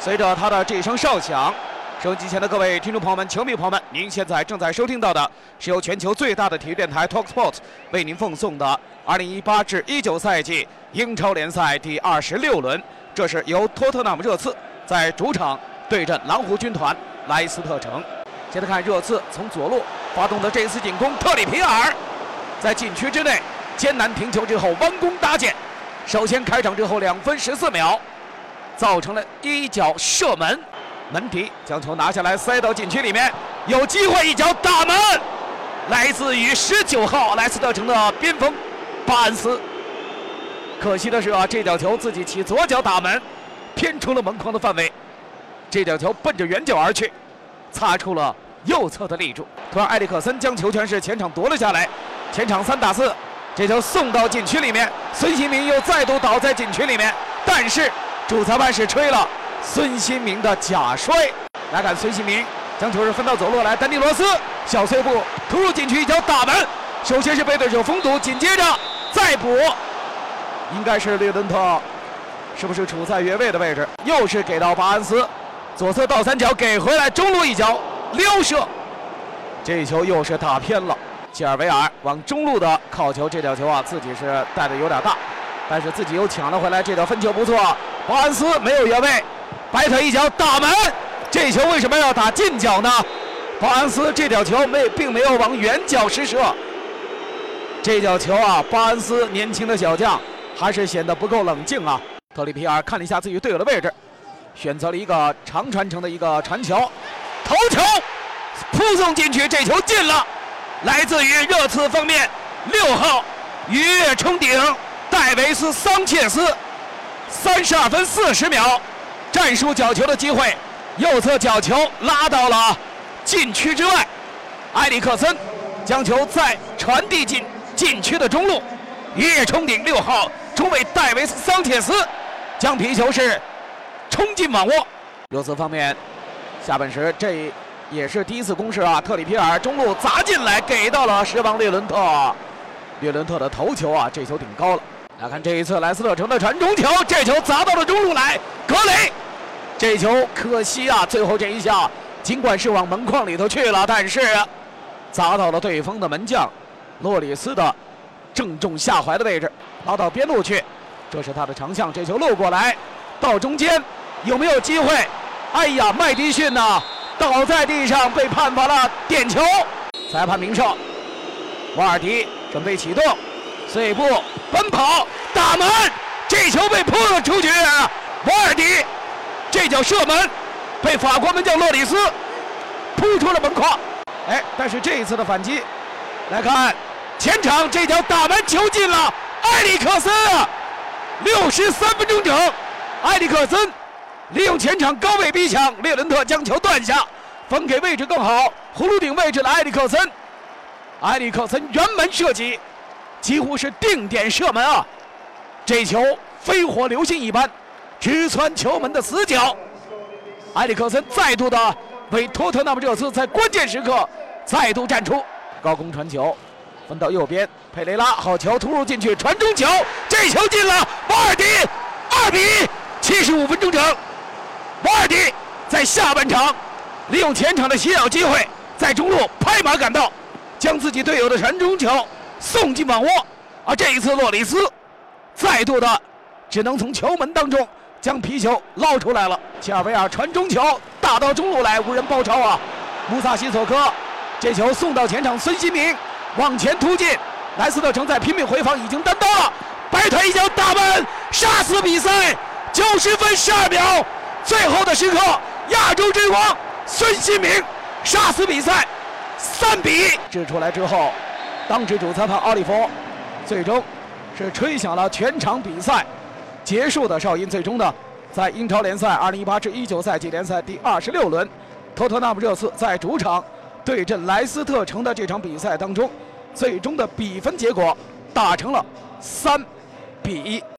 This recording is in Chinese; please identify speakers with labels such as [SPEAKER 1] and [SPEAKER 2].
[SPEAKER 1] 随着他的这一声哨响，收音机前的各位听众朋友们、球迷朋友们，您现在正在收听到的是由全球最大的体育电台 TalkSport 为您奉送的2018至19赛季英超联赛第二十六轮。这是由托特纳姆热刺在主场对阵蓝湖军团莱斯特城。接着看热刺从左路发动的这一次进攻，特里皮尔在禁区之内艰难停球之后弯弓搭箭，首先开场之后两分十四秒。造成了一脚射门，门迪将球拿下来塞到禁区里面，有机会一脚打门，来自于十九号莱斯特城的边锋巴恩斯。可惜的是啊，这脚球自己起左脚打门，偏出了门框的范围，这脚球奔着远角而去，擦出了右侧的立柱。突然埃里克森将球权是前场夺了下来，前场三打四，这球送到禁区里面，孙兴民又再度倒在禁区里面，但是。主裁判是吹了孙兴民的假摔。来看孙兴民将球是分到左路来，丹尼罗斯小碎步突入禁区一脚打门，首先是被对手封堵，紧接着再补，应该是略顿特，是不是处在越位的位置？又是给到巴恩斯，左侧倒三角给回来，中路一脚撩射，这球又是打偏了。吉尔维尔往中路的靠球，这脚球啊自己是带的有点大，但是自己又抢了回来，这脚分球不错。巴恩斯没有越位，摆腿一脚打门，这球为什么要打近角呢？巴恩斯这脚球没并没有往远角施射，这脚球啊，巴恩斯年轻的小将还是显得不够冷静啊。特里皮尔看了一下自己队友的位置，选择了一个长传承的一个传球，头球扑送进去，这球进了，来自于热刺方面六号鱼跃冲顶戴维斯桑切斯。三十二分四十秒，战术角球的机会，右侧角球拉到了禁区之外，埃里克森将球再传递进禁区的中路，一冲顶六号中卫戴维斯桑切斯将皮球是冲进网窝。热刺方面，下半时这也是第一次攻势啊，特里皮尔中路砸进来，给到了施邦列伦特，列伦特的头球啊，这球顶高了。来看这一次莱斯特城的传中球，这球砸到了中路来，格雷，这球可惜啊，最后这一下尽管是往门框里头去了，但是砸到了对方的门将洛里斯的正中下怀的位置，拉到边路去，这是他的长项，这球漏过来到中间，有没有机会？哎呀，麦迪逊呐，倒在地上被判罚了点球，裁判鸣哨，瓦尔迪准备启动。碎步奔跑打门，这球被扑了出去。瓦尔迪这脚射门被法国门将洛里斯扑出了门框。哎，但是这一次的反击，来看前场这脚打门球进了。埃里克森，六十三分钟整，埃里克森利用前场高位逼抢，列伦特将球断下，分给位置更好葫芦顶位置的埃里克森。埃里克森辕门射击。几乎是定点射门啊！这球飞火流星一般，直穿球门的死角。埃里克森再度的为托特纳姆热刺在关键时刻再度站出，高空传球，分到右边，佩雷拉好球突入进去，传中球，这球进了。瓦尔迪二比一，七十五分钟整，瓦尔迪在下半场利用前场的歇脚机会，在中路拍马赶到，将自己队友的传中球。送进网窝，而这一次洛里斯再度的只能从球门当中将皮球捞出来了。切尔维尔传中球打到中路来，无人包抄啊！穆萨西索科这球送到前场，孙兴民往前突进，莱斯特城在拼命回防，已经单刀了，摆腿一脚打门，杀死比赛。九十分十二秒，最后的时刻，亚洲之光孙兴民杀死比赛，三比一。掷出来之后。当值主裁判奥利弗最终是吹响了全场比赛结束的哨音。最终呢，在英超联赛2018至19赛季联赛第二十六轮，托特纳姆热刺在主场对阵莱斯特城的这场比赛当中，最终的比分结果打成了三比一。